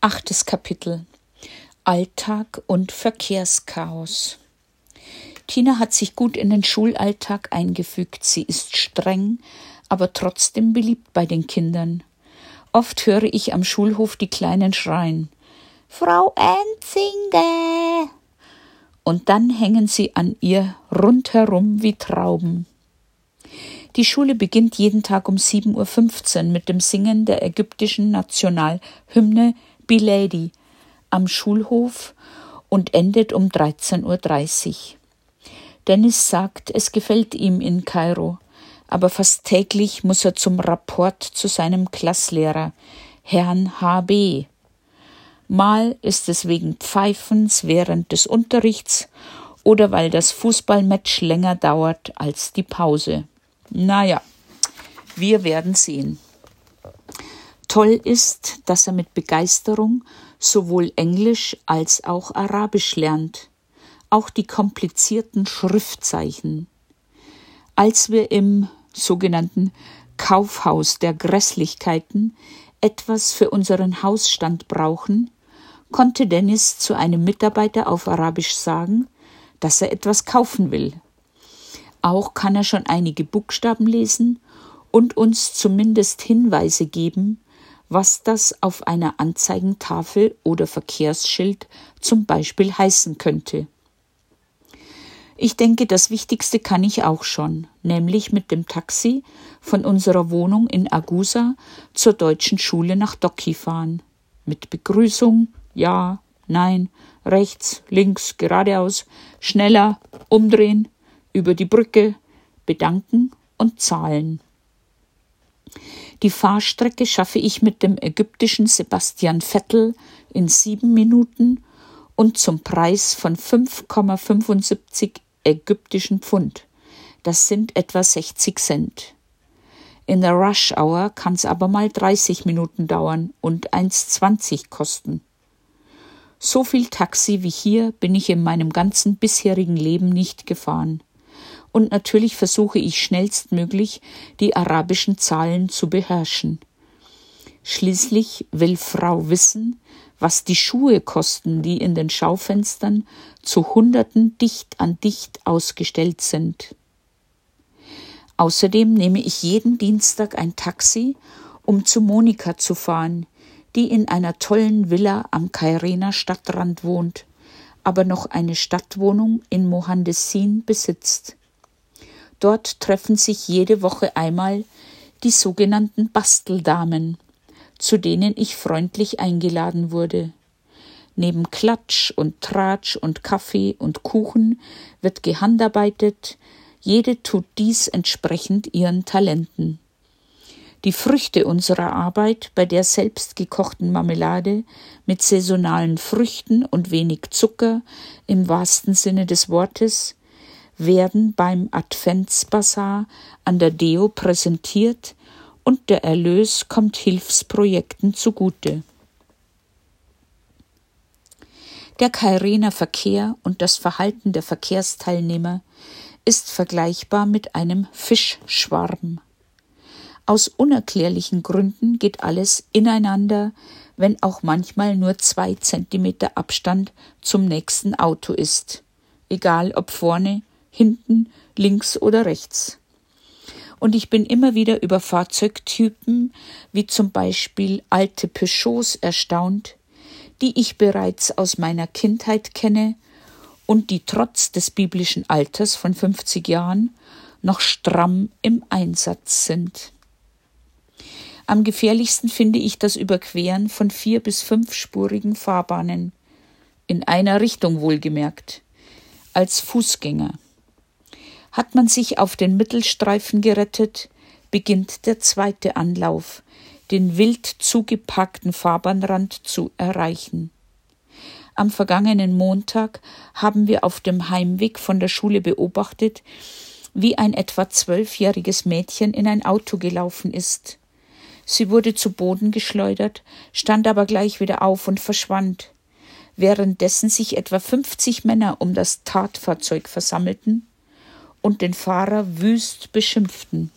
Achtes Kapitel Alltag und Verkehrschaos. Tina hat sich gut in den Schulalltag eingefügt. Sie ist streng, aber trotzdem beliebt bei den Kindern. Oft höre ich am Schulhof die Kleinen schreien. Frau Enzinge! Und dann hängen sie an ihr rundherum wie Trauben. Die Schule beginnt jeden Tag um 7.15 Uhr mit dem Singen der ägyptischen Nationalhymne Bilady am Schulhof und endet um 13.30 Uhr. Dennis sagt, es gefällt ihm in Kairo, aber fast täglich muss er zum Rapport zu seinem Klasslehrer, Herrn HB. Mal ist es wegen Pfeifens während des Unterrichts oder weil das Fußballmatch länger dauert als die Pause. Naja, wir werden sehen. Toll ist, dass er mit Begeisterung sowohl Englisch als auch Arabisch lernt, auch die komplizierten Schriftzeichen. Als wir im sogenannten Kaufhaus der Grässlichkeiten etwas für unseren Hausstand brauchen, konnte Dennis zu einem Mitarbeiter auf Arabisch sagen, dass er etwas kaufen will. Auch kann er schon einige Buchstaben lesen und uns zumindest Hinweise geben, was das auf einer Anzeigentafel oder Verkehrsschild zum Beispiel heißen könnte. Ich denke, das Wichtigste kann ich auch schon, nämlich mit dem Taxi von unserer Wohnung in Agusa zur deutschen Schule nach Doki fahren. Mit Begrüßung, ja, nein, rechts, links, geradeaus, schneller, umdrehen, über die Brücke, bedanken und zahlen. Die Fahrstrecke schaffe ich mit dem ägyptischen Sebastian Vettel in sieben Minuten und zum Preis von 5,75 ägyptischen Pfund. Das sind etwa 60 Cent. In der Rush Hour kann es aber mal 30 Minuten dauern und 1,20 kosten. So viel Taxi wie hier bin ich in meinem ganzen bisherigen Leben nicht gefahren und natürlich versuche ich schnellstmöglich die arabischen Zahlen zu beherrschen. Schließlich will Frau wissen, was die Schuhe kosten, die in den Schaufenstern zu Hunderten dicht an dicht ausgestellt sind. Außerdem nehme ich jeden Dienstag ein Taxi, um zu Monika zu fahren, die in einer tollen Villa am Kairener Stadtrand wohnt, aber noch eine Stadtwohnung in Mohandessin besitzt. Dort treffen sich jede Woche einmal die sogenannten Basteldamen, zu denen ich freundlich eingeladen wurde. Neben Klatsch und Tratsch und Kaffee und Kuchen wird gehandarbeitet, jede tut dies entsprechend ihren Talenten. Die Früchte unserer Arbeit bei der selbstgekochten Marmelade mit saisonalen Früchten und wenig Zucker im wahrsten Sinne des Wortes werden beim Adventsbasar an der Deo präsentiert und der Erlös kommt Hilfsprojekten zugute. Der Kairener Verkehr und das Verhalten der Verkehrsteilnehmer ist vergleichbar mit einem Fischschwarm. Aus unerklärlichen Gründen geht alles ineinander, wenn auch manchmal nur zwei Zentimeter Abstand zum nächsten Auto ist, egal ob vorne hinten, links oder rechts. Und ich bin immer wieder über Fahrzeugtypen, wie zum Beispiel alte Peugeots, erstaunt, die ich bereits aus meiner Kindheit kenne und die trotz des biblischen Alters von 50 Jahren noch stramm im Einsatz sind. Am gefährlichsten finde ich das Überqueren von vier bis fünfspurigen Fahrbahnen, in einer Richtung wohlgemerkt, als Fußgänger. Hat man sich auf den Mittelstreifen gerettet, beginnt der zweite Anlauf, den wild zugepackten Fahrbahnrand zu erreichen. Am vergangenen Montag haben wir auf dem Heimweg von der Schule beobachtet, wie ein etwa zwölfjähriges Mädchen in ein Auto gelaufen ist. Sie wurde zu Boden geschleudert, stand aber gleich wieder auf und verschwand, währenddessen sich etwa fünfzig Männer um das Tatfahrzeug versammelten und den Fahrer wüst beschimpften.